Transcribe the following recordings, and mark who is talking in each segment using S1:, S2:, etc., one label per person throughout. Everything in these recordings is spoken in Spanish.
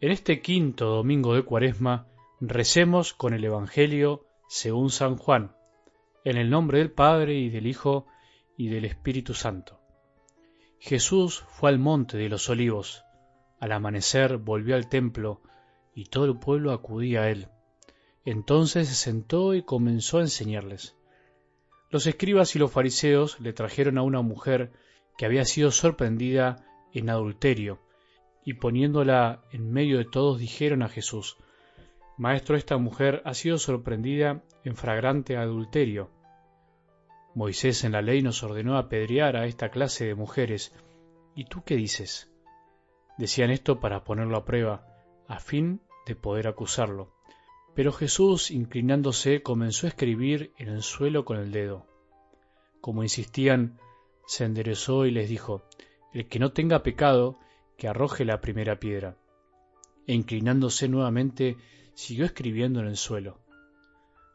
S1: En este quinto domingo de Cuaresma recemos con el Evangelio según San Juan, en el nombre del Padre y del Hijo y del Espíritu Santo. Jesús fue al monte de los olivos. Al amanecer volvió al templo y todo el pueblo acudía a él. Entonces se sentó y comenzó a enseñarles. Los escribas y los fariseos le trajeron a una mujer que había sido sorprendida en adulterio y poniéndola en medio de todos dijeron a Jesús, Maestro, esta mujer ha sido sorprendida en fragrante adulterio. Moisés en la ley nos ordenó apedrear a esta clase de mujeres. ¿Y tú qué dices? Decían esto para ponerlo a prueba, a fin de poder acusarlo. Pero Jesús, inclinándose, comenzó a escribir en el suelo con el dedo. Como insistían, se enderezó y les dijo, El que no tenga pecado, que arroje la primera piedra. E inclinándose nuevamente, siguió escribiendo en el suelo.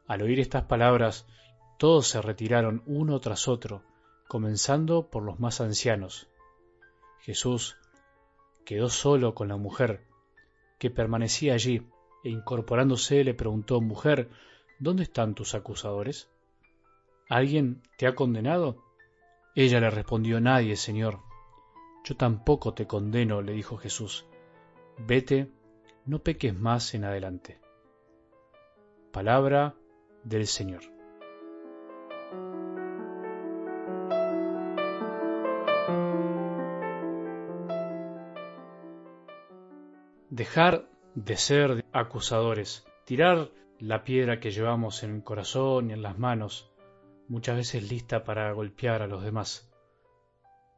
S1: Al oír estas palabras, todos se retiraron uno tras otro, comenzando por los más ancianos. Jesús quedó solo con la mujer, que permanecía allí, e incorporándose le preguntó, Mujer, ¿dónde están tus acusadores? ¿Alguien te ha condenado? Ella le respondió, Nadie, Señor. Yo tampoco te condeno, le dijo Jesús. Vete, no peques más en adelante. Palabra del Señor. Dejar de ser acusadores, tirar la piedra que llevamos en el corazón y en las manos, muchas veces lista para golpear a los demás.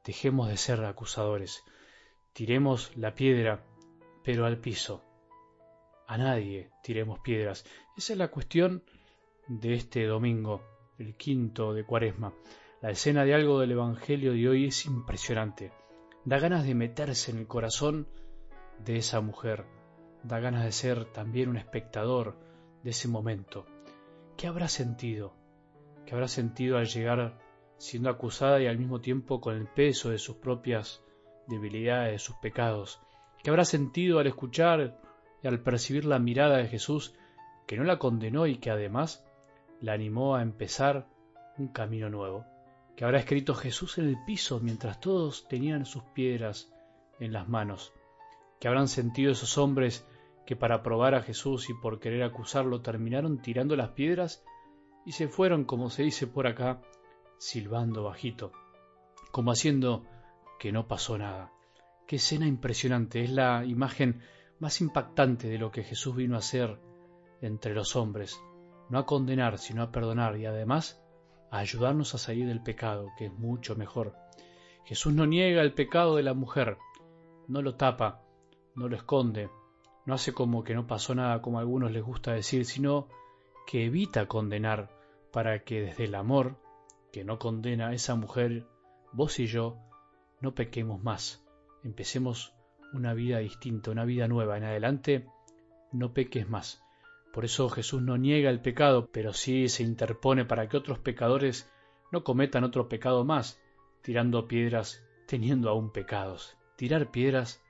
S1: Dejemos de ser acusadores. Tiremos la piedra, pero al piso. A nadie tiremos piedras. Esa es la cuestión de este domingo, el quinto de Cuaresma. La escena de algo del Evangelio de hoy es impresionante. Da ganas de meterse en el corazón de esa mujer. Da ganas de ser también un espectador de ese momento. ¿Qué habrá sentido? ¿Qué habrá sentido al llegar siendo acusada y al mismo tiempo con el peso de sus propias debilidades, de sus pecados, que habrá sentido al escuchar y al percibir la mirada de Jesús, que no la condenó y que además la animó a empezar un camino nuevo, que habrá escrito Jesús en el piso mientras todos tenían sus piedras en las manos, que habrán sentido esos hombres que para probar a Jesús y por querer acusarlo terminaron tirando las piedras y se fueron, como se dice por acá, silbando bajito, como haciendo que no pasó nada. Qué escena impresionante, es la imagen más impactante de lo que Jesús vino a hacer entre los hombres, no a condenar, sino a perdonar y además a ayudarnos a salir del pecado, que es mucho mejor. Jesús no niega el pecado de la mujer, no lo tapa, no lo esconde, no hace como que no pasó nada como a algunos les gusta decir, sino que evita condenar para que desde el amor que no condena a esa mujer, vos y yo no pequemos más, empecemos una vida distinta, una vida nueva. En adelante, no peques más. Por eso Jesús no niega el pecado, pero sí se interpone para que otros pecadores no cometan otro pecado más, tirando piedras teniendo aún pecados. Tirar piedras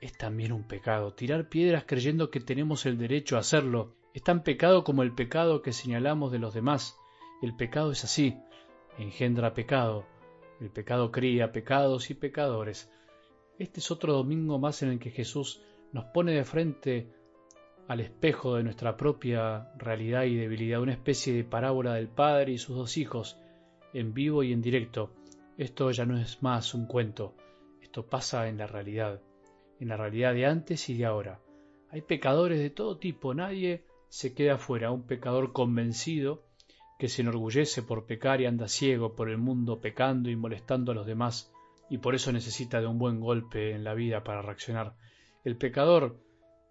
S1: es también un pecado. Tirar piedras creyendo que tenemos el derecho a hacerlo es tan pecado como el pecado que señalamos de los demás. El pecado es así, engendra pecado, el pecado cría pecados y pecadores. Este es otro domingo más en el que Jesús nos pone de frente al espejo de nuestra propia realidad y debilidad, una especie de parábola del Padre y sus dos hijos, en vivo y en directo. Esto ya no es más un cuento, esto pasa en la realidad, en la realidad de antes y de ahora. Hay pecadores de todo tipo, nadie se queda fuera, un pecador convencido que se enorgullece por pecar y anda ciego por el mundo pecando y molestando a los demás, y por eso necesita de un buen golpe en la vida para reaccionar. El pecador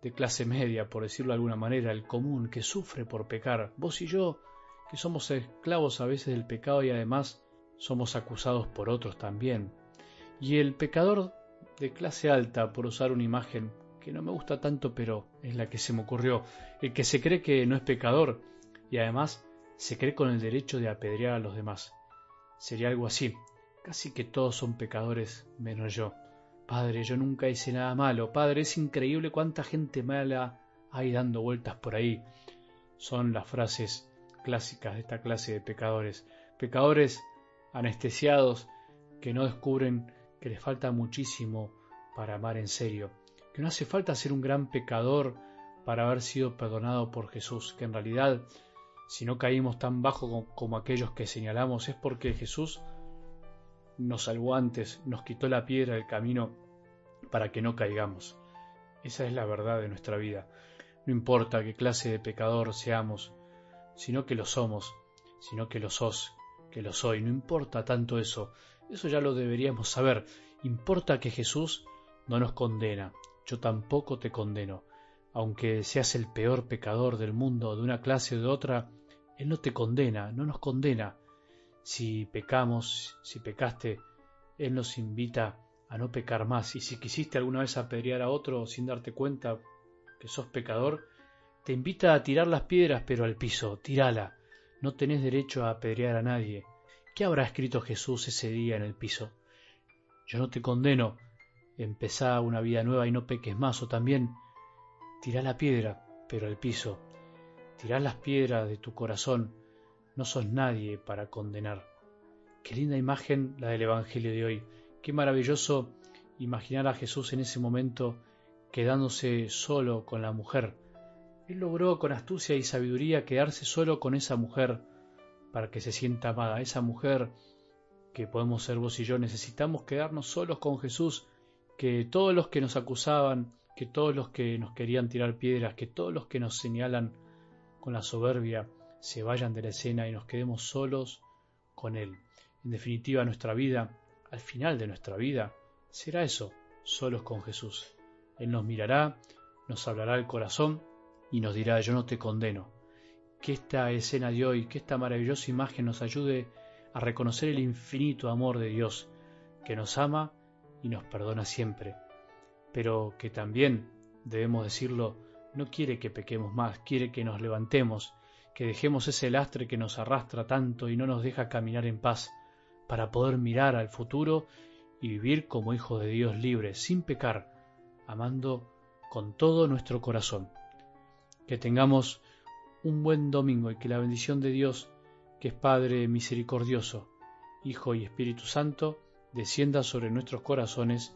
S1: de clase media, por decirlo de alguna manera, el común, que sufre por pecar, vos y yo, que somos esclavos a veces del pecado y además somos acusados por otros también. Y el pecador de clase alta, por usar una imagen que no me gusta tanto, pero es la que se me ocurrió, el que se cree que no es pecador y además se cree con el derecho de apedrear a los demás. Sería algo así. Casi que todos son pecadores menos yo. Padre, yo nunca hice nada malo. Padre, es increíble cuánta gente mala hay dando vueltas por ahí. Son las frases clásicas de esta clase de pecadores. Pecadores anestesiados que no descubren que les falta muchísimo para amar en serio. Que no hace falta ser un gran pecador para haber sido perdonado por Jesús. Que en realidad, si no caímos tan bajo como, aquellos que señalamos, es porque Jesús nos salvó antes, nos quitó la piedra del camino para que no caigamos. Esa es la verdad de nuestra vida. No importa qué clase de pecador seamos, sino que lo somos, sino que lo sos, que lo soy. No importa tanto eso, eso ya lo deberíamos saber. Importa que Jesús no nos condena. Yo tampoco te condeno. Aunque seas el peor pecador del mundo, de una clase o de otra, Él no te condena, no nos condena. Si pecamos, si pecaste, Él nos invita a no pecar más. Y si quisiste alguna vez apedrear a otro sin darte cuenta que sos pecador, te invita a tirar las piedras, pero al piso, tirala. No tenés derecho a apedrear a nadie. ¿Qué habrá escrito Jesús ese día en el piso? Yo no te condeno, empezá una vida nueva y no peques más, o también tirá la piedra, pero al piso. Tirá las piedras de tu corazón, no sos nadie para condenar. Qué linda imagen la del Evangelio de hoy. Qué maravilloso imaginar a Jesús en ese momento quedándose solo con la mujer. Él logró con astucia y sabiduría quedarse solo con esa mujer para que se sienta amada. Esa mujer que podemos ser vos y yo necesitamos quedarnos solos con Jesús, que todos los que nos acusaban, que todos los que nos querían tirar piedras, que todos los que nos señalan con la soberbia, se vayan de la escena y nos quedemos solos con Él. En definitiva, nuestra vida al final de nuestra vida será eso, solos con Jesús. Él nos mirará, nos hablará al corazón y nos dirá yo no te condeno. Que esta escena de hoy, que esta maravillosa imagen nos ayude a reconocer el infinito amor de Dios, que nos ama y nos perdona siempre, pero que también, debemos decirlo, no quiere que pequemos más, quiere que nos levantemos, que dejemos ese lastre que nos arrastra tanto y no nos deja caminar en paz, para poder mirar al futuro y vivir como hijos de Dios libres, sin pecar, amando con todo nuestro corazón. Que tengamos un buen domingo y que la bendición de Dios, que es Padre misericordioso, Hijo y Espíritu Santo, descienda sobre nuestros corazones